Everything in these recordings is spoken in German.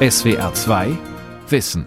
SWR 2 Wissen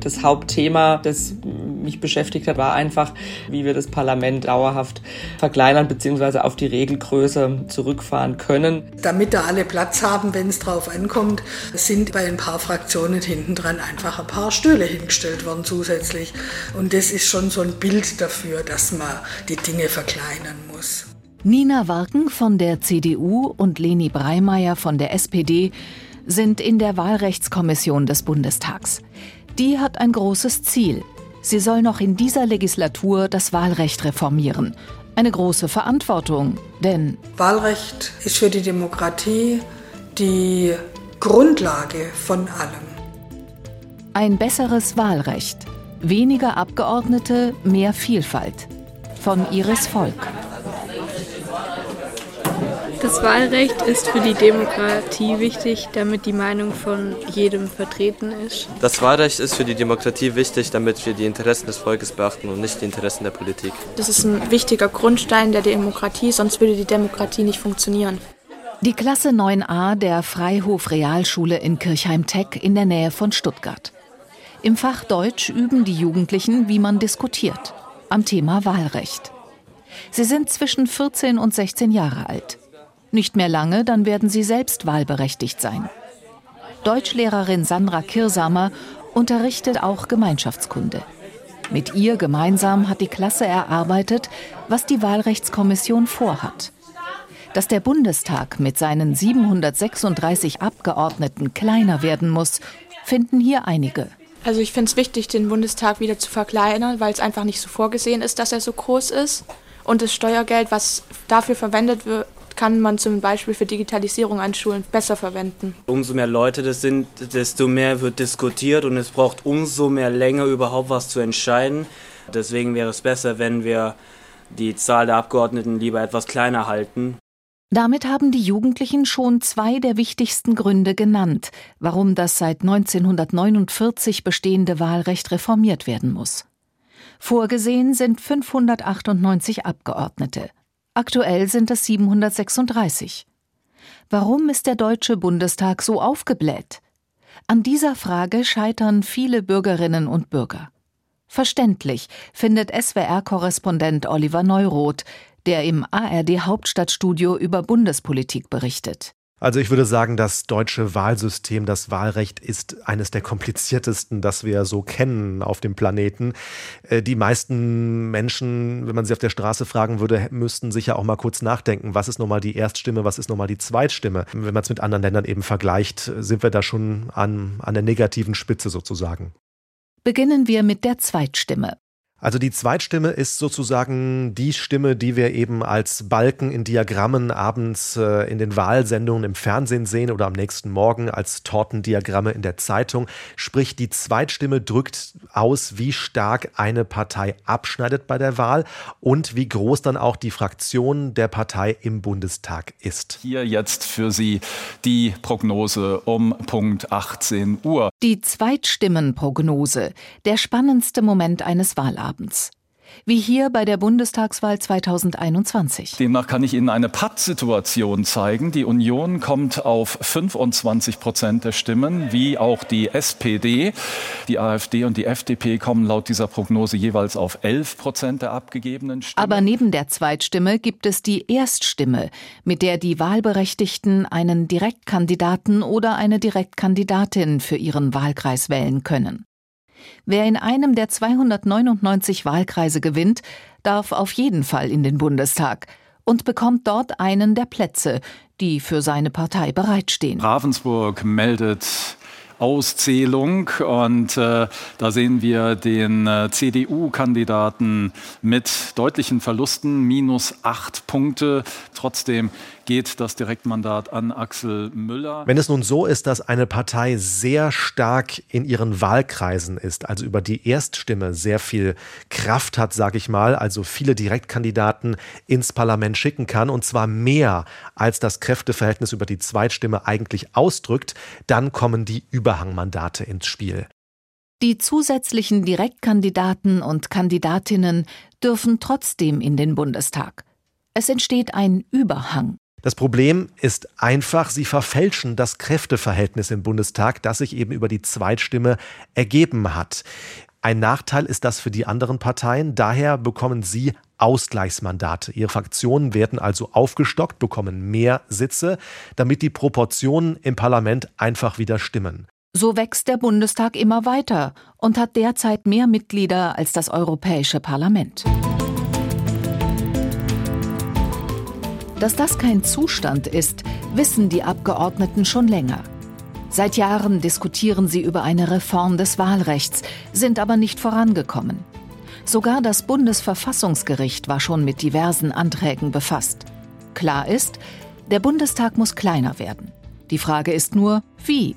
Das Hauptthema, das mich beschäftigt hat, war einfach, wie wir das Parlament dauerhaft verkleinern bzw. auf die Regelgröße zurückfahren können. Damit da alle Platz haben, wenn es drauf ankommt, sind bei ein paar Fraktionen hintendran einfach ein paar Stühle hingestellt worden zusätzlich. Und das ist schon so ein Bild dafür, dass man die Dinge verkleinern muss. Nina Warken von der CDU und Leni Breimeyer von der SPD sind in der Wahlrechtskommission des Bundestags. Die hat ein großes Ziel. Sie soll noch in dieser Legislatur das Wahlrecht reformieren. Eine große Verantwortung, denn Wahlrecht ist für die Demokratie die Grundlage von allem. Ein besseres Wahlrecht, weniger Abgeordnete, mehr Vielfalt. Von Iris Volk. Das Wahlrecht ist für die Demokratie wichtig, damit die Meinung von jedem vertreten ist. Das Wahlrecht ist für die Demokratie wichtig, damit wir die Interessen des Volkes beachten und nicht die Interessen der Politik. Das ist ein wichtiger Grundstein der Demokratie, sonst würde die Demokratie nicht funktionieren. Die Klasse 9a der Freihof Realschule in Kirchheim-Teck in der Nähe von Stuttgart. Im Fach Deutsch üben die Jugendlichen, wie man diskutiert, am Thema Wahlrecht. Sie sind zwischen 14 und 16 Jahre alt. Nicht mehr lange, dann werden sie selbst wahlberechtigt sein. Deutschlehrerin Sandra Kirsamer unterrichtet auch Gemeinschaftskunde. Mit ihr gemeinsam hat die Klasse erarbeitet, was die Wahlrechtskommission vorhat. Dass der Bundestag mit seinen 736 Abgeordneten kleiner werden muss, finden hier einige. Also ich finde es wichtig, den Bundestag wieder zu verkleinern, weil es einfach nicht so vorgesehen ist, dass er so groß ist. Und das Steuergeld, was dafür verwendet wird, kann man zum Beispiel für Digitalisierung an Schulen besser verwenden. Umso mehr Leute das sind, desto mehr wird diskutiert und es braucht umso mehr länger überhaupt was zu entscheiden. Deswegen wäre es besser, wenn wir die Zahl der Abgeordneten lieber etwas kleiner halten. Damit haben die Jugendlichen schon zwei der wichtigsten Gründe genannt, warum das seit 1949 bestehende Wahlrecht reformiert werden muss. Vorgesehen sind 598 Abgeordnete. Aktuell sind es 736. Warum ist der Deutsche Bundestag so aufgebläht? An dieser Frage scheitern viele Bürgerinnen und Bürger. Verständlich findet SWR-Korrespondent Oliver Neuroth, der im ARD Hauptstadtstudio über Bundespolitik berichtet. Also ich würde sagen, das deutsche Wahlsystem, das Wahlrecht ist eines der kompliziertesten, das wir so kennen auf dem Planeten. Äh, die meisten Menschen, wenn man sie auf der Straße fragen würde, müssten sich ja auch mal kurz nachdenken, was ist nochmal die Erststimme, was ist nochmal die Zweitstimme. Wenn man es mit anderen Ländern eben vergleicht, sind wir da schon an, an der negativen Spitze sozusagen. Beginnen wir mit der Zweitstimme. Also die Zweitstimme ist sozusagen die Stimme, die wir eben als Balken in Diagrammen abends äh, in den Wahlsendungen im Fernsehen sehen oder am nächsten Morgen als Tortendiagramme in der Zeitung. Sprich, die Zweitstimme drückt aus, wie stark eine Partei abschneidet bei der Wahl und wie groß dann auch die Fraktion der Partei im Bundestag ist. Hier jetzt für Sie die Prognose um Punkt 18 Uhr. Die Zweitstimmenprognose, der spannendste Moment eines Wahlabends. Abends. Wie hier bei der Bundestagswahl 2021. Demnach kann ich Ihnen eine Pattsituation zeigen. Die Union kommt auf 25 Prozent der Stimmen, wie auch die SPD. Die AfD und die FDP kommen laut dieser Prognose jeweils auf 11 Prozent der abgegebenen Stimmen. Aber neben der Zweitstimme gibt es die Erststimme, mit der die Wahlberechtigten einen Direktkandidaten oder eine Direktkandidatin für ihren Wahlkreis wählen können. Wer in einem der 299 Wahlkreise gewinnt, darf auf jeden Fall in den Bundestag und bekommt dort einen der Plätze, die für seine Partei bereitstehen. Ravensburg meldet Auszählung. Und äh, da sehen wir den äh, CDU-Kandidaten mit deutlichen Verlusten, minus acht Punkte. Trotzdem geht das Direktmandat an Axel Müller. Wenn es nun so ist, dass eine Partei sehr stark in ihren Wahlkreisen ist, also über die Erststimme sehr viel Kraft hat, sage ich mal, also viele Direktkandidaten ins Parlament schicken kann und zwar mehr als das Kräfteverhältnis über die Zweitstimme eigentlich ausdrückt, dann kommen die Überhangmandate ins Spiel. Die zusätzlichen Direktkandidaten und Kandidatinnen dürfen trotzdem in den Bundestag. Es entsteht ein Überhang. Das Problem ist einfach, sie verfälschen das Kräfteverhältnis im Bundestag, das sich eben über die Zweitstimme ergeben hat. Ein Nachteil ist das für die anderen Parteien. Daher bekommen sie Ausgleichsmandate. Ihre Fraktionen werden also aufgestockt, bekommen mehr Sitze, damit die Proportionen im Parlament einfach wieder stimmen. So wächst der Bundestag immer weiter und hat derzeit mehr Mitglieder als das Europäische Parlament. Dass das kein Zustand ist, wissen die Abgeordneten schon länger. Seit Jahren diskutieren sie über eine Reform des Wahlrechts, sind aber nicht vorangekommen. Sogar das Bundesverfassungsgericht war schon mit diversen Anträgen befasst. Klar ist, der Bundestag muss kleiner werden. Die Frage ist nur, wie?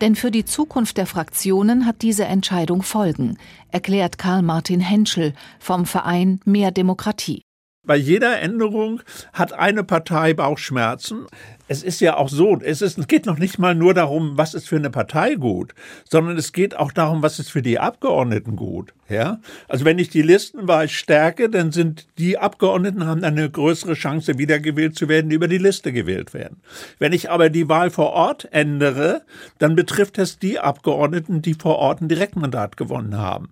Denn für die Zukunft der Fraktionen hat diese Entscheidung Folgen, erklärt Karl Martin Henschel vom Verein Mehr Demokratie. Bei jeder Änderung hat eine Partei Bauchschmerzen. Es ist ja auch so, es, ist, es geht noch nicht mal nur darum, was ist für eine Partei gut, sondern es geht auch darum, was ist für die Abgeordneten gut. Ja? Also wenn ich die Listenwahl stärke, dann sind die Abgeordneten haben eine größere Chance, wiedergewählt zu werden, die über die Liste gewählt werden. Wenn ich aber die Wahl vor Ort ändere, dann betrifft es die Abgeordneten, die vor Ort ein Direktmandat gewonnen haben.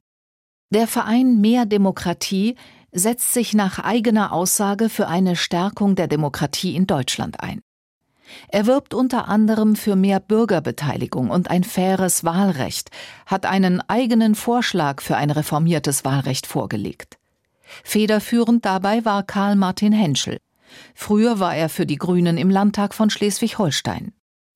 Der Verein Mehr Demokratie setzt sich nach eigener Aussage für eine Stärkung der Demokratie in Deutschland ein. Er wirbt unter anderem für mehr Bürgerbeteiligung und ein faires Wahlrecht, hat einen eigenen Vorschlag für ein reformiertes Wahlrecht vorgelegt. Federführend dabei war Karl Martin Henschel. Früher war er für die Grünen im Landtag von Schleswig-Holstein.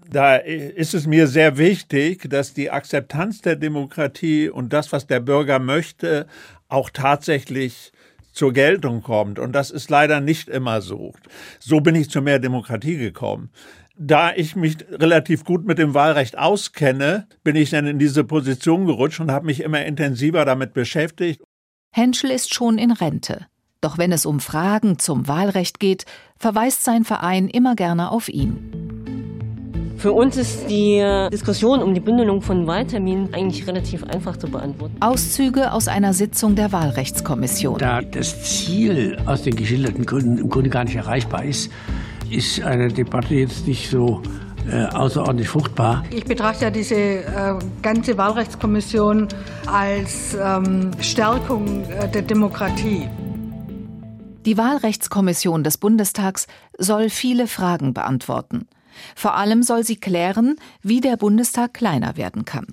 Da ist es mir sehr wichtig, dass die Akzeptanz der Demokratie und das, was der Bürger möchte, auch tatsächlich zur Geltung kommt. Und das ist leider nicht immer so. So bin ich zu mehr Demokratie gekommen. Da ich mich relativ gut mit dem Wahlrecht auskenne, bin ich dann in diese Position gerutscht und habe mich immer intensiver damit beschäftigt. Henschel ist schon in Rente. Doch wenn es um Fragen zum Wahlrecht geht, verweist sein Verein immer gerne auf ihn. Für uns ist die Diskussion um die Bündelung von Wahlterminen eigentlich relativ einfach zu beantworten. Auszüge aus einer Sitzung der Wahlrechtskommission. Da das Ziel aus den geschilderten Gründen im Grunde gar nicht erreichbar ist, ist eine Debatte jetzt nicht so äh, außerordentlich fruchtbar. Ich betrachte ja diese äh, ganze Wahlrechtskommission als ähm, Stärkung äh, der Demokratie. Die Wahlrechtskommission des Bundestags soll viele Fragen beantworten. Vor allem soll sie klären, wie der Bundestag kleiner werden kann.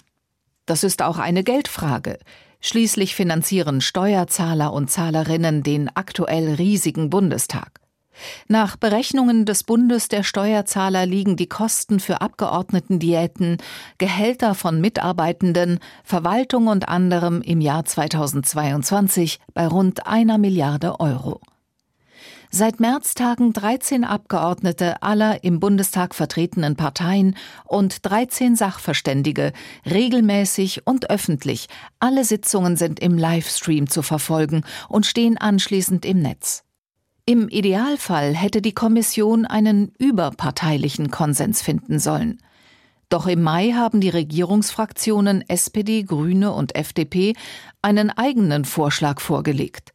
Das ist auch eine Geldfrage. Schließlich finanzieren Steuerzahler und Zahlerinnen den aktuell riesigen Bundestag. Nach Berechnungen des Bundes der Steuerzahler liegen die Kosten für Abgeordnetendiäten, Gehälter von Mitarbeitenden, Verwaltung und anderem im Jahr 2022 bei rund einer Milliarde Euro. Seit März tagen 13 Abgeordnete aller im Bundestag vertretenen Parteien und 13 Sachverständige regelmäßig und öffentlich. Alle Sitzungen sind im Livestream zu verfolgen und stehen anschließend im Netz. Im Idealfall hätte die Kommission einen überparteilichen Konsens finden sollen. Doch im Mai haben die Regierungsfraktionen SPD, Grüne und FDP einen eigenen Vorschlag vorgelegt.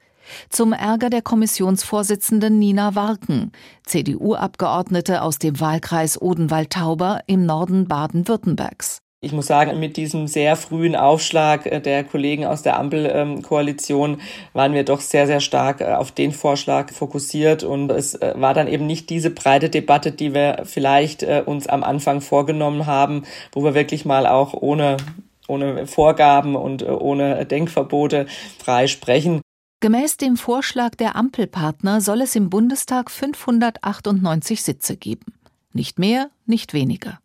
Zum Ärger der Kommissionsvorsitzenden Nina Warken, CDU-Abgeordnete aus dem Wahlkreis Odenwald-Tauber im Norden Baden-Württembergs. Ich muss sagen, mit diesem sehr frühen Aufschlag äh, der Kollegen aus der Ampelkoalition waren wir doch sehr, sehr stark äh, auf den Vorschlag fokussiert. Und es äh, war dann eben nicht diese breite Debatte, die wir vielleicht uns am Anfang vorgenommen haben, wo wir wirklich mal auch ohne ohne Vorgaben und ohne Denkverbote frei sprechen. Gemäß dem Vorschlag der Ampelpartner soll es im Bundestag 598 Sitze geben. Nicht mehr, nicht weniger.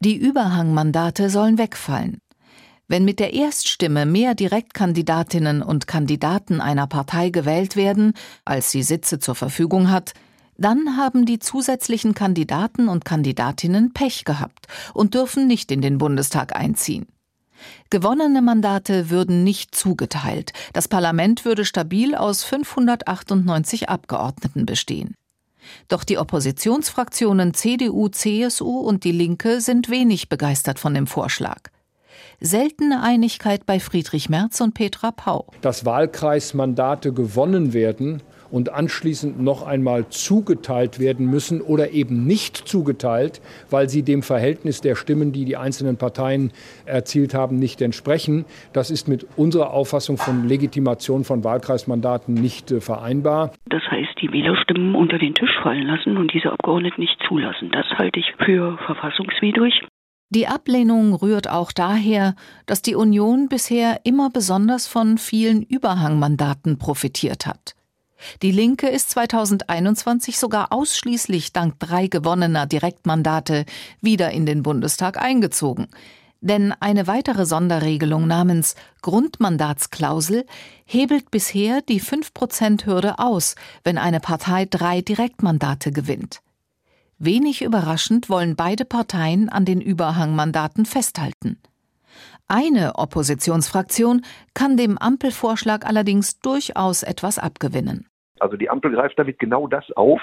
Die Überhangmandate sollen wegfallen. Wenn mit der Erststimme mehr Direktkandidatinnen und Kandidaten einer Partei gewählt werden, als sie Sitze zur Verfügung hat, dann haben die zusätzlichen Kandidaten und Kandidatinnen Pech gehabt und dürfen nicht in den Bundestag einziehen. Gewonnene Mandate würden nicht zugeteilt. Das Parlament würde stabil aus 598 Abgeordneten bestehen. Doch die Oppositionsfraktionen CDU, CSU und die Linke sind wenig begeistert von dem Vorschlag. Seltene Einigkeit bei Friedrich Merz und Petra Pau. Dass Wahlkreismandate gewonnen werden und anschließend noch einmal zugeteilt werden müssen oder eben nicht zugeteilt, weil sie dem Verhältnis der Stimmen, die die einzelnen Parteien erzielt haben, nicht entsprechen. Das ist mit unserer Auffassung von Legitimation von Wahlkreismandaten nicht äh, vereinbar. Das heißt, die Wählerstimmen unter den Tisch fallen lassen und diese Abgeordneten nicht zulassen. Das halte ich für verfassungswidrig. Die Ablehnung rührt auch daher, dass die Union bisher immer besonders von vielen Überhangmandaten profitiert hat. Die Linke ist 2021 sogar ausschließlich dank drei gewonnener Direktmandate wieder in den Bundestag eingezogen. Denn eine weitere Sonderregelung namens Grundmandatsklausel hebelt bisher die 5%-Hürde aus, wenn eine Partei drei Direktmandate gewinnt. Wenig überraschend wollen beide Parteien an den Überhangmandaten festhalten. Eine Oppositionsfraktion kann dem Ampelvorschlag allerdings durchaus etwas abgewinnen. Also die Ampel greift damit genau das auf,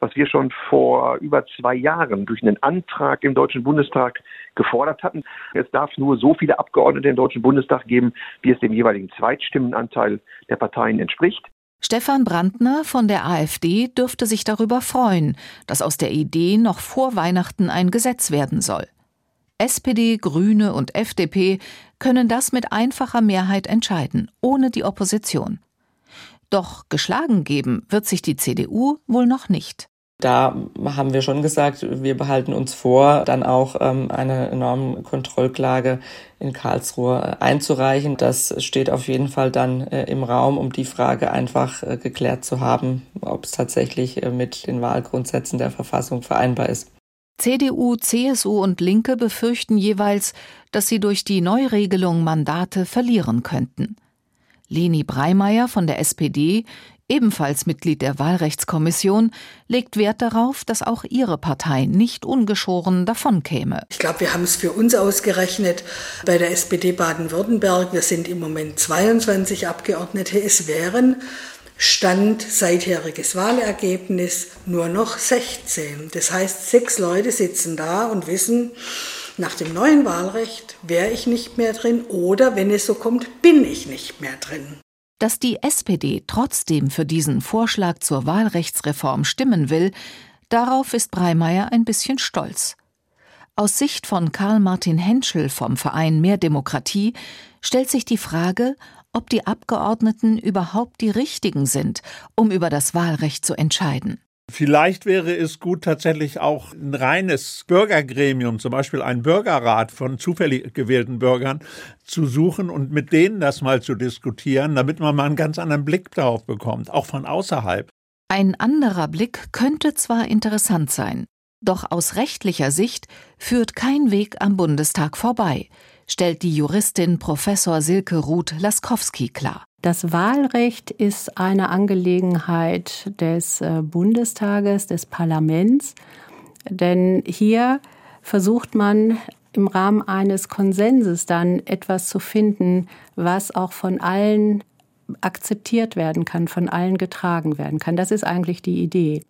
was wir schon vor über zwei Jahren durch einen Antrag im Deutschen Bundestag gefordert hatten. Es darf nur so viele Abgeordnete im Deutschen Bundestag geben, wie es dem jeweiligen Zweitstimmenanteil der Parteien entspricht. Stefan Brandner von der AfD dürfte sich darüber freuen, dass aus der Idee noch vor Weihnachten ein Gesetz werden soll. SPD, Grüne und FDP können das mit einfacher Mehrheit entscheiden, ohne die Opposition. Doch geschlagen geben wird sich die CDU wohl noch nicht. Da haben wir schon gesagt, wir behalten uns vor, dann auch ähm, eine Normenkontrollklage in Karlsruhe einzureichen. Das steht auf jeden Fall dann äh, im Raum, um die Frage einfach äh, geklärt zu haben, ob es tatsächlich äh, mit den Wahlgrundsätzen der Verfassung vereinbar ist. CDU, CSU und Linke befürchten jeweils, dass sie durch die Neuregelung Mandate verlieren könnten. Leni Breimeyer von der SPD ebenfalls Mitglied der Wahlrechtskommission, legt Wert darauf, dass auch ihre Partei nicht ungeschoren davonkäme. Ich glaube, wir haben es für uns ausgerechnet bei der SPD Baden-Württemberg. Wir sind im Moment 22 Abgeordnete. Es wären Stand seitheriges Wahlergebnis nur noch 16. Das heißt, sechs Leute sitzen da und wissen, nach dem neuen Wahlrecht wäre ich nicht mehr drin oder wenn es so kommt, bin ich nicht mehr drin. Dass die SPD trotzdem für diesen Vorschlag zur Wahlrechtsreform stimmen will, darauf ist Breimeyer ein bisschen stolz. Aus Sicht von Karl Martin Henschel vom Verein Mehr Demokratie stellt sich die Frage, ob die Abgeordneten überhaupt die richtigen sind, um über das Wahlrecht zu entscheiden. Vielleicht wäre es gut, tatsächlich auch ein reines Bürgergremium, zum Beispiel ein Bürgerrat von zufällig gewählten Bürgern, zu suchen und mit denen das mal zu diskutieren, damit man mal einen ganz anderen Blick darauf bekommt, auch von außerhalb. Ein anderer Blick könnte zwar interessant sein, doch aus rechtlicher Sicht führt kein Weg am Bundestag vorbei, stellt die Juristin Professor Silke Ruth Laskowski klar. Das Wahlrecht ist eine Angelegenheit des äh, Bundestages, des Parlaments, denn hier versucht man im Rahmen eines Konsenses dann etwas zu finden, was auch von allen akzeptiert werden kann, von allen getragen werden kann. Das ist eigentlich die Idee.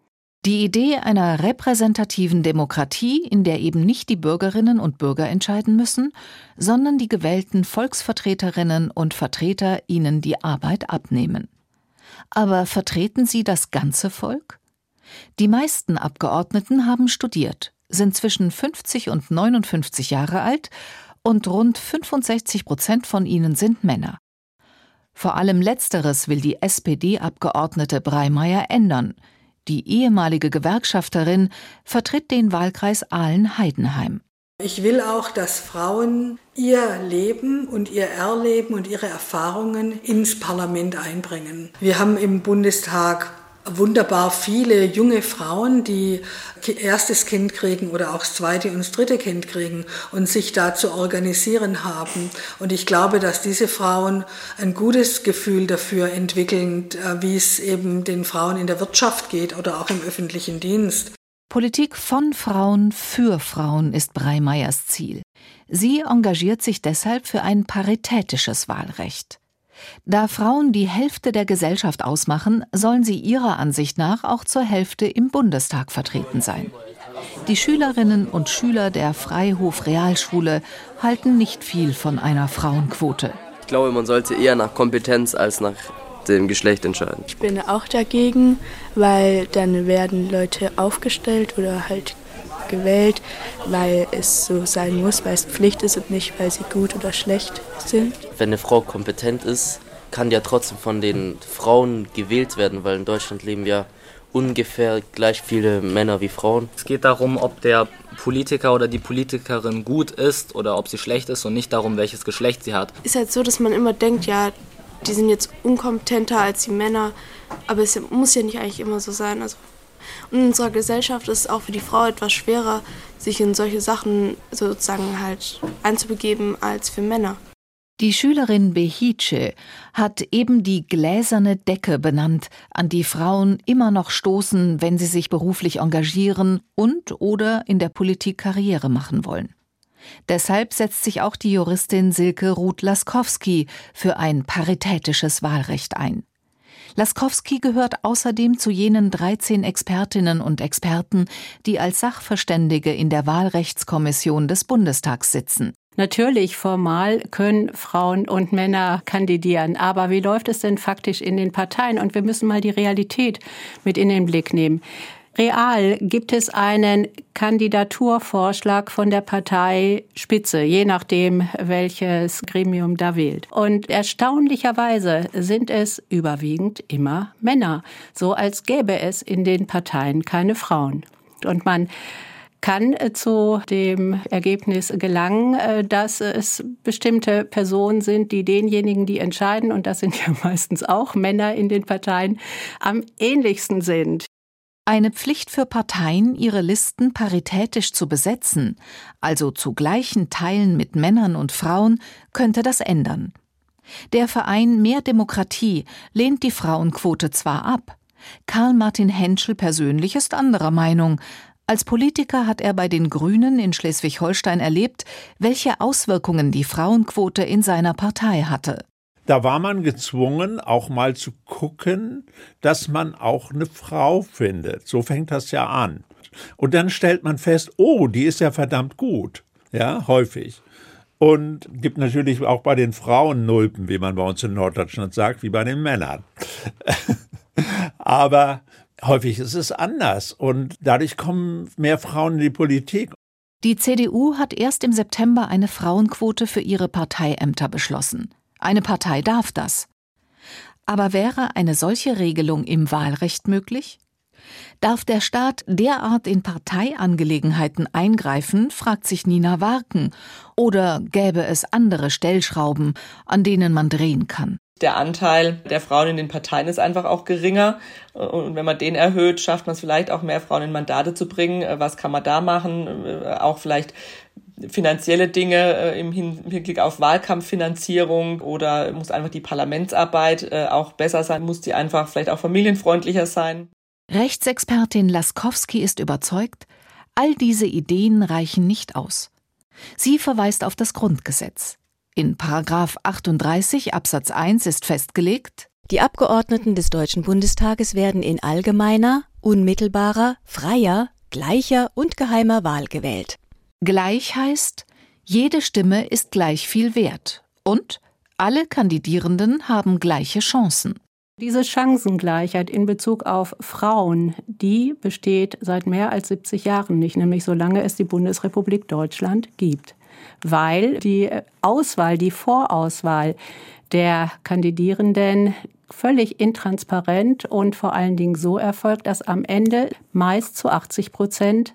Die Idee einer repräsentativen Demokratie, in der eben nicht die Bürgerinnen und Bürger entscheiden müssen, sondern die gewählten Volksvertreterinnen und Vertreter ihnen die Arbeit abnehmen. Aber vertreten sie das ganze Volk? Die meisten Abgeordneten haben studiert, sind zwischen 50 und 59 Jahre alt und rund 65 Prozent von ihnen sind Männer. Vor allem letzteres will die SPD-Abgeordnete Breimeyer ändern – die ehemalige Gewerkschafterin vertritt den Wahlkreis Aalen-Heidenheim. Ich will auch, dass Frauen ihr Leben und ihr Erleben und ihre Erfahrungen ins Parlament einbringen. Wir haben im Bundestag wunderbar viele junge Frauen, die erstes Kind kriegen oder auch das zweite und das dritte Kind kriegen und sich da zu organisieren haben. Und ich glaube, dass diese Frauen ein gutes Gefühl dafür entwickeln, äh, wie es eben den Frauen in der Wirtschaft geht oder auch im öffentlichen Dienst. Politik von Frauen für Frauen ist Breimeyers Ziel. Sie engagiert sich deshalb für ein paritätisches Wahlrecht. Da Frauen die Hälfte der Gesellschaft ausmachen, sollen sie ihrer Ansicht nach auch zur Hälfte im Bundestag vertreten sein. Die Schülerinnen und Schüler der Freihof Realschule halten nicht viel von einer Frauenquote. Ich glaube, man sollte eher nach Kompetenz als nach dem Geschlecht entscheiden. Ich bin auch dagegen, weil dann werden Leute aufgestellt oder halt gewählt, weil es so sein muss, weil es Pflicht ist und nicht, weil sie gut oder schlecht sind. Wenn eine Frau kompetent ist, kann ja trotzdem von den Frauen gewählt werden, weil in Deutschland leben ja ungefähr gleich viele Männer wie Frauen. Es geht darum, ob der Politiker oder die Politikerin gut ist oder ob sie schlecht ist und nicht darum, welches Geschlecht sie hat. Ist halt so, dass man immer denkt, ja, die sind jetzt unkompetenter als die Männer, aber es muss ja nicht eigentlich immer so sein. Also und in unserer Gesellschaft ist es auch für die Frau etwas schwerer, sich in solche Sachen sozusagen halt einzubegeben als für Männer. Die Schülerin Behice hat eben die gläserne Decke benannt, an die Frauen immer noch stoßen, wenn sie sich beruflich engagieren und oder in der Politik Karriere machen wollen. Deshalb setzt sich auch die Juristin Silke Ruth-Laskowski für ein paritätisches Wahlrecht ein. Laskowski gehört außerdem zu jenen 13 Expertinnen und Experten, die als Sachverständige in der Wahlrechtskommission des Bundestags sitzen. Natürlich, formal können Frauen und Männer kandidieren. Aber wie läuft es denn faktisch in den Parteien? Und wir müssen mal die Realität mit in den Blick nehmen. Real gibt es einen Kandidaturvorschlag von der Partei Spitze, je nachdem, welches Gremium da wählt. Und erstaunlicherweise sind es überwiegend immer Männer, so als gäbe es in den Parteien keine Frauen. Und man kann zu dem Ergebnis gelangen, äh, dass es bestimmte Personen sind, die denjenigen, die entscheiden, und das sind ja meistens auch Männer in den Parteien, am ähnlichsten sind. Eine Pflicht für Parteien, ihre Listen paritätisch zu besetzen, also zu gleichen Teilen mit Männern und Frauen, könnte das ändern. Der Verein Mehr Demokratie lehnt die Frauenquote zwar ab, Karl Martin Henschel persönlich ist anderer Meinung, als Politiker hat er bei den Grünen in Schleswig-Holstein erlebt, welche Auswirkungen die Frauenquote in seiner Partei hatte. Da war man gezwungen, auch mal zu gucken, dass man auch eine Frau findet. So fängt das ja an. Und dann stellt man fest, oh, die ist ja verdammt gut. Ja, häufig. Und gibt natürlich auch bei den Frauen Nulpen, wie man bei uns in Norddeutschland sagt, wie bei den Männern. Aber Häufig ist es anders und dadurch kommen mehr Frauen in die Politik. Die CDU hat erst im September eine Frauenquote für ihre Parteiämter beschlossen. Eine Partei darf das. Aber wäre eine solche Regelung im Wahlrecht möglich? Darf der Staat derart in Parteiangelegenheiten eingreifen, fragt sich Nina Warken, oder gäbe es andere Stellschrauben, an denen man drehen kann? der Anteil der Frauen in den Parteien ist einfach auch geringer. Und wenn man den erhöht, schafft man es vielleicht auch mehr Frauen in Mandate zu bringen. Was kann man da machen? Auch vielleicht finanzielle Dinge äh, im Hinblick auf Wahlkampffinanzierung oder muss einfach die Parlamentsarbeit äh, auch besser sein? Muss die einfach vielleicht auch familienfreundlicher sein? Rechtsexpertin Laskowski ist überzeugt, all diese Ideen reichen nicht aus. Sie verweist auf das Grundgesetz. In Paragraph 38 Absatz 1 ist festgelegt, die Abgeordneten des Deutschen Bundestages werden in allgemeiner, unmittelbarer, freier, gleicher und geheimer Wahl gewählt. Gleich heißt, jede Stimme ist gleich viel wert und alle Kandidierenden haben gleiche Chancen. Diese Chancengleichheit in Bezug auf Frauen, die besteht seit mehr als 70 Jahren nicht, nämlich solange es die Bundesrepublik Deutschland gibt weil die Auswahl, die Vorauswahl der Kandidierenden völlig intransparent und vor allen Dingen so erfolgt, dass am Ende meist zu 80 Prozent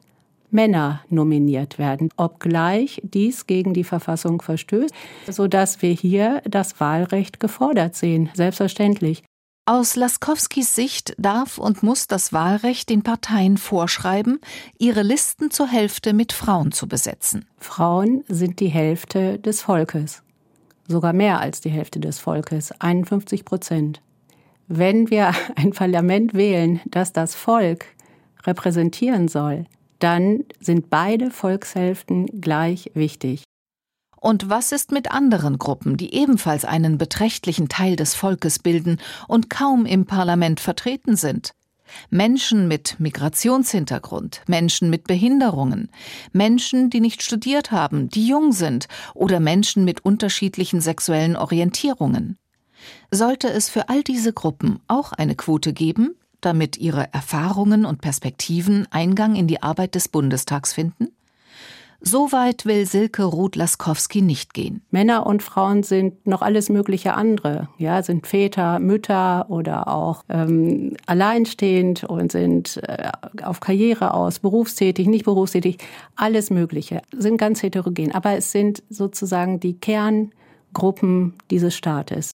Männer nominiert werden, obgleich dies gegen die Verfassung verstößt, sodass wir hier das Wahlrecht gefordert sehen, selbstverständlich. Aus Laskowskis Sicht darf und muss das Wahlrecht den Parteien vorschreiben, ihre Listen zur Hälfte mit Frauen zu besetzen. Frauen sind die Hälfte des Volkes, sogar mehr als die Hälfte des Volkes, 51 Prozent. Wenn wir ein Parlament wählen, das das Volk repräsentieren soll, dann sind beide Volkshälften gleich wichtig. Und was ist mit anderen Gruppen, die ebenfalls einen beträchtlichen Teil des Volkes bilden und kaum im Parlament vertreten sind? Menschen mit Migrationshintergrund, Menschen mit Behinderungen, Menschen, die nicht studiert haben, die jung sind oder Menschen mit unterschiedlichen sexuellen Orientierungen. Sollte es für all diese Gruppen auch eine Quote geben, damit ihre Erfahrungen und Perspektiven Eingang in die Arbeit des Bundestags finden? So weit will Silke Ruth-Laskowski nicht gehen. Männer und Frauen sind noch alles mögliche andere. Ja, sind Väter, Mütter oder auch ähm, alleinstehend und sind äh, auf Karriere aus, berufstätig, nicht berufstätig. Alles Mögliche. Sind ganz heterogen. Aber es sind sozusagen die Kerngruppen dieses Staates.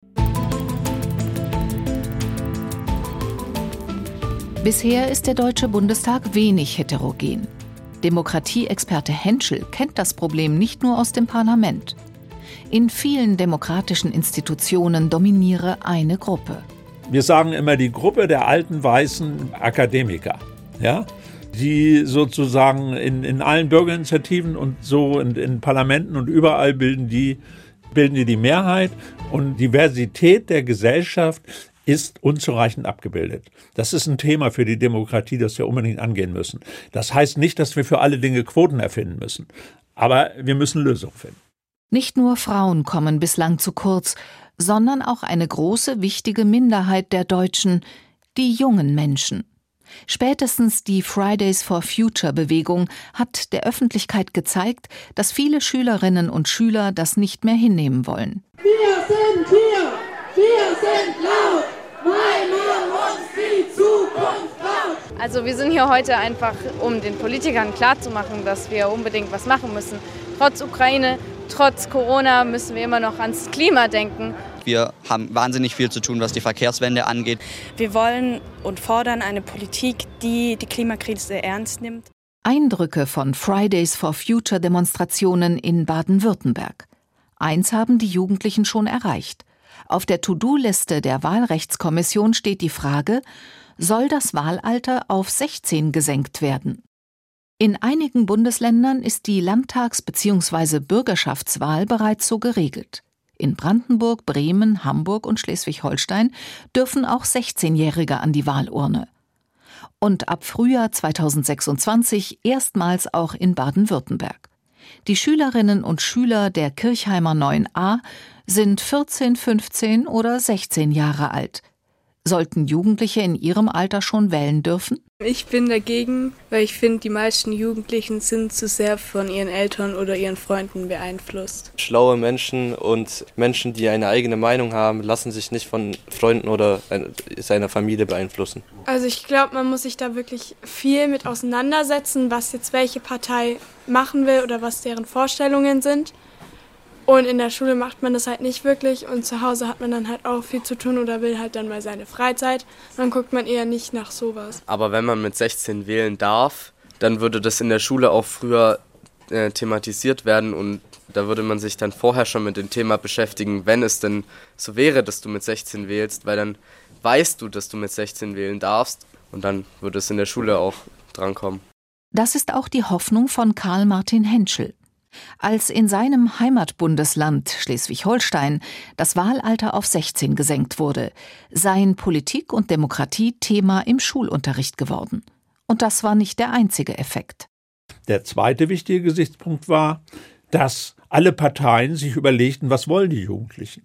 Bisher ist der Deutsche Bundestag wenig heterogen. Demokratieexperte Henschel kennt das Problem nicht nur aus dem Parlament. In vielen demokratischen Institutionen dominiere eine Gruppe. Wir sagen immer die Gruppe der alten weißen Akademiker, ja, die sozusagen in, in allen Bürgerinitiativen und so in, in Parlamenten und überall bilden die, bilden die die Mehrheit und Diversität der Gesellschaft ist unzureichend abgebildet. Das ist ein Thema für die Demokratie, das wir unbedingt angehen müssen. Das heißt nicht, dass wir für alle Dinge Quoten erfinden müssen, aber wir müssen Lösungen finden. Nicht nur Frauen kommen bislang zu kurz, sondern auch eine große, wichtige Minderheit der Deutschen, die jungen Menschen. Spätestens die Fridays for Future Bewegung hat der Öffentlichkeit gezeigt, dass viele Schülerinnen und Schüler das nicht mehr hinnehmen wollen. Wir sind hier, wir sind laut, weil uns die Zukunft klaut. Also wir sind hier heute einfach, um den Politikern klarzumachen, dass wir unbedingt was machen müssen. Trotz Ukraine, trotz Corona müssen wir immer noch ans Klima denken. Wir haben wahnsinnig viel zu tun, was die Verkehrswende angeht. Wir wollen und fordern eine Politik, die die Klimakrise ernst nimmt. Eindrücke von Fridays for Future Demonstrationen in Baden-Württemberg. Eins haben die Jugendlichen schon erreicht. Auf der To-Do-Liste der Wahlrechtskommission steht die Frage, soll das Wahlalter auf 16 gesenkt werden? In einigen Bundesländern ist die Landtags- bzw. Bürgerschaftswahl bereits so geregelt. In Brandenburg, Bremen, Hamburg und Schleswig-Holstein dürfen auch 16-Jährige an die Wahlurne. Und ab Frühjahr 2026 erstmals auch in Baden-Württemberg. Die Schülerinnen und Schüler der Kirchheimer 9a sind 14, 15 oder 16 Jahre alt. Sollten Jugendliche in ihrem Alter schon wählen dürfen? Ich bin dagegen, weil ich finde, die meisten Jugendlichen sind zu sehr von ihren Eltern oder ihren Freunden beeinflusst. Schlaue Menschen und Menschen, die eine eigene Meinung haben, lassen sich nicht von Freunden oder seiner Familie beeinflussen. Also ich glaube, man muss sich da wirklich viel mit auseinandersetzen, was jetzt welche Partei machen will oder was deren Vorstellungen sind. Und in der Schule macht man das halt nicht wirklich und zu Hause hat man dann halt auch viel zu tun oder will halt dann mal seine Freizeit. Dann guckt man eher nicht nach sowas. Aber wenn man mit 16 wählen darf, dann würde das in der Schule auch früher äh, thematisiert werden und da würde man sich dann vorher schon mit dem Thema beschäftigen, wenn es denn so wäre, dass du mit 16 wählst, weil dann weißt du, dass du mit 16 wählen darfst und dann würde es in der Schule auch drankommen. Das ist auch die Hoffnung von Karl Martin Henschel. Als in seinem Heimatbundesland Schleswig-Holstein das Wahlalter auf 16 gesenkt wurde, seien Politik und Demokratie Thema im Schulunterricht geworden. Und das war nicht der einzige Effekt. Der zweite wichtige Gesichtspunkt war, dass alle Parteien sich überlegten, was wollen die Jugendlichen.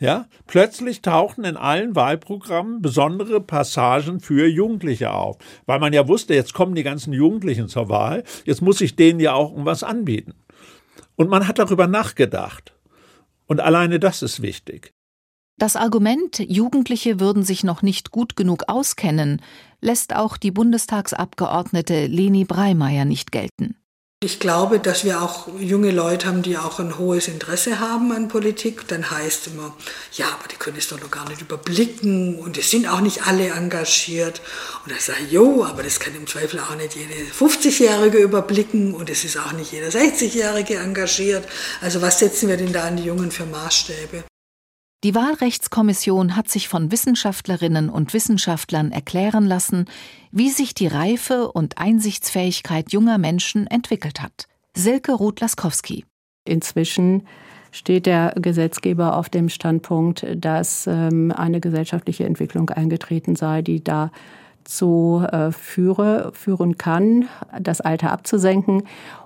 Ja, plötzlich tauchten in allen Wahlprogrammen besondere Passagen für Jugendliche auf, weil man ja wusste, jetzt kommen die ganzen Jugendlichen zur Wahl, jetzt muss ich denen ja auch irgendwas anbieten. Und man hat darüber nachgedacht. Und alleine das ist wichtig. Das Argument, Jugendliche würden sich noch nicht gut genug auskennen, lässt auch die Bundestagsabgeordnete Leni Breimeyer nicht gelten. Ich glaube, dass wir auch junge Leute haben, die auch ein hohes Interesse haben an Politik. Dann heißt immer, ja, aber die können es doch noch gar nicht überblicken und es sind auch nicht alle engagiert. Und ich sage, jo, aber das kann im Zweifel auch nicht jede 50-Jährige überblicken und es ist auch nicht jeder 60-Jährige engagiert. Also was setzen wir denn da an die Jungen für Maßstäbe? Die Wahlrechtskommission hat sich von Wissenschaftlerinnen und Wissenschaftlern erklären lassen, wie sich die Reife und Einsichtsfähigkeit junger Menschen entwickelt hat. Silke Ruth-Laskowski. Inzwischen steht der Gesetzgeber auf dem Standpunkt, dass ähm, eine gesellschaftliche Entwicklung eingetreten sei, die dazu äh, führe, führen kann, das Alter abzusenken.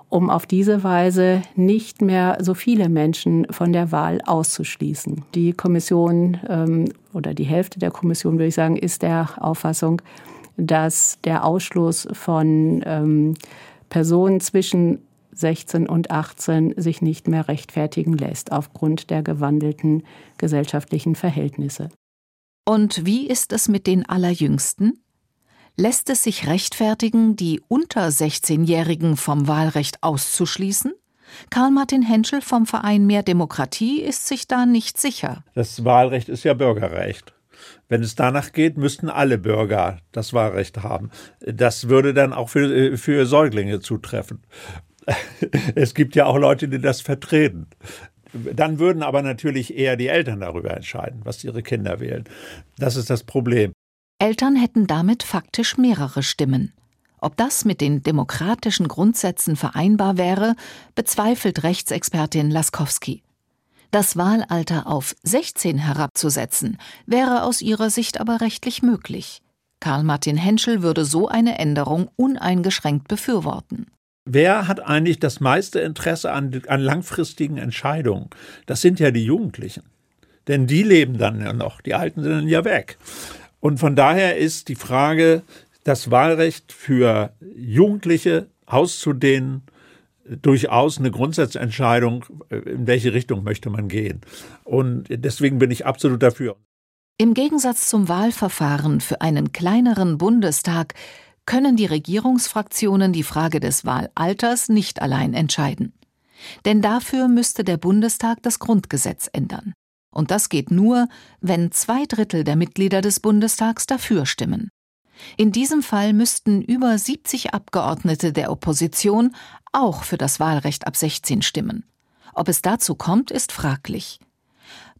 Um auf diese Weise nicht mehr so viele Menschen von der Wahl auszuschließen. Die Kommission ähm, oder die Hälfte der Kommission, würde ich sagen, ist der Auffassung, dass der Ausschluss von ähm, Personen zwischen 16 und 18 sich nicht mehr rechtfertigen lässt aufgrund der gewandelten gesellschaftlichen Verhältnisse. Und wie ist es mit den Allerjüngsten? Lässt es sich rechtfertigen, die unter 16-Jährigen vom Wahlrecht auszuschließen? Karl-Martin Henschel vom Verein Mehr Demokratie ist sich da nicht sicher. Das Wahlrecht ist ja Bürgerrecht. Wenn es danach geht, müssten alle Bürger das Wahlrecht haben. Das würde dann auch für, für Säuglinge zutreffen. Es gibt ja auch Leute, die das vertreten. Dann würden aber natürlich eher die Eltern darüber entscheiden, was ihre Kinder wählen. Das ist das Problem. Eltern hätten damit faktisch mehrere Stimmen. Ob das mit den demokratischen Grundsätzen vereinbar wäre, bezweifelt Rechtsexpertin Laskowski. Das Wahlalter auf 16 herabzusetzen, wäre aus ihrer Sicht aber rechtlich möglich. Karl Martin Henschel würde so eine Änderung uneingeschränkt befürworten. Wer hat eigentlich das meiste Interesse an, an langfristigen Entscheidungen? Das sind ja die Jugendlichen. Denn die leben dann ja noch, die Alten sind dann ja weg. Und von daher ist die Frage, das Wahlrecht für Jugendliche auszudehnen, durchaus eine Grundsatzentscheidung, äh, in welche Richtung möchte man gehen. Und deswegen bin ich absolut dafür. Im Gegensatz zum Wahlverfahren für einen kleineren Bundestag können die Regierungsfraktionen die Frage des Wahlalters nicht allein entscheiden. Denn dafür müsste der Bundestag das Grundgesetz ändern. Und das geht nur, wenn zwei Drittel der Mitglieder des Bundestags dafür stimmen. In diesem Fall müssten über 70 Abgeordnete der Opposition auch für das Wahlrecht ab 16 stimmen. Ob es dazu kommt, ist fraglich.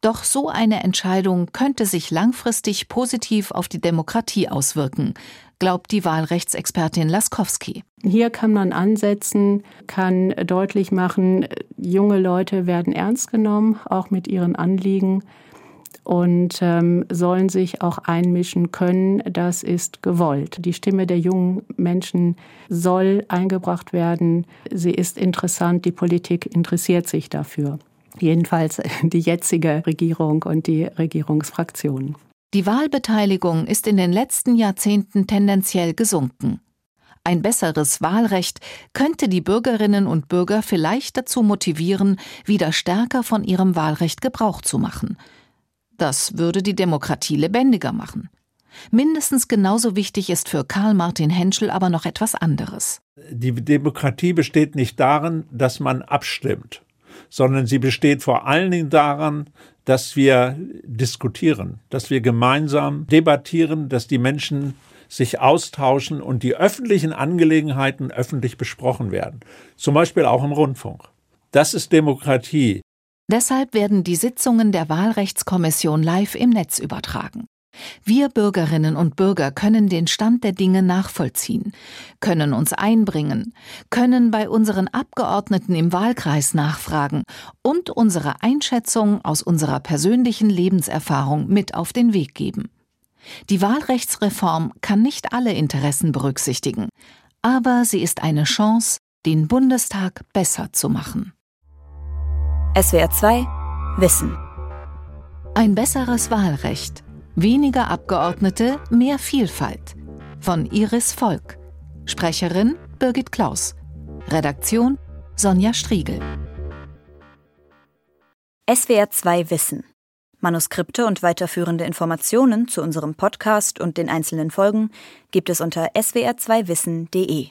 Doch so eine Entscheidung könnte sich langfristig positiv auf die Demokratie auswirken, glaubt die Wahlrechtsexpertin Laskowski. Hier kann man ansetzen, kann deutlich machen, junge Leute werden ernst genommen, auch mit ihren Anliegen und ähm, sollen sich auch einmischen können. Das ist gewollt. Die Stimme der jungen Menschen soll eingebracht werden. Sie ist interessant. Die Politik interessiert sich dafür. Jedenfalls die jetzige Regierung und die Regierungsfraktionen. Die Wahlbeteiligung ist in den letzten Jahrzehnten tendenziell gesunken. Ein besseres Wahlrecht könnte die Bürgerinnen und Bürger vielleicht dazu motivieren, wieder stärker von ihrem Wahlrecht Gebrauch zu machen – das würde die Demokratie lebendiger machen. Mindestens genauso wichtig ist für Karl Martin Henschel aber noch etwas anderes. Die Demokratie besteht nicht darin, dass man abstimmt, sondern sie besteht vor allen Dingen daran, dass wir diskutieren, dass wir gemeinsam debattieren, dass die Menschen sich austauschen und die öffentlichen Angelegenheiten öffentlich besprochen werden. Zum Beispiel auch im Rundfunk. Das ist Demokratie. Deshalb werden die Sitzungen der Wahlrechtskommission live im Netz übertragen. Wir Bürgerinnen und Bürger können den Stand der Dinge nachvollziehen, können uns einbringen, können bei unseren Abgeordneten im Wahlkreis nachfragen und unsere Einschätzung aus unserer persönlichen Lebenserfahrung mit auf den Weg geben. Die Wahlrechtsreform kann nicht alle Interessen berücksichtigen, aber sie ist eine Chance, den Bundestag besser zu machen. SWR 2 Wissen. Ein besseres Wahlrecht. Weniger Abgeordnete, mehr Vielfalt. Von Iris Volk. Sprecherin Birgit Klaus. Redaktion Sonja Striegel. SWR 2 Wissen. Manuskripte und weiterführende Informationen zu unserem Podcast und den einzelnen Folgen gibt es unter swr2wissen.de.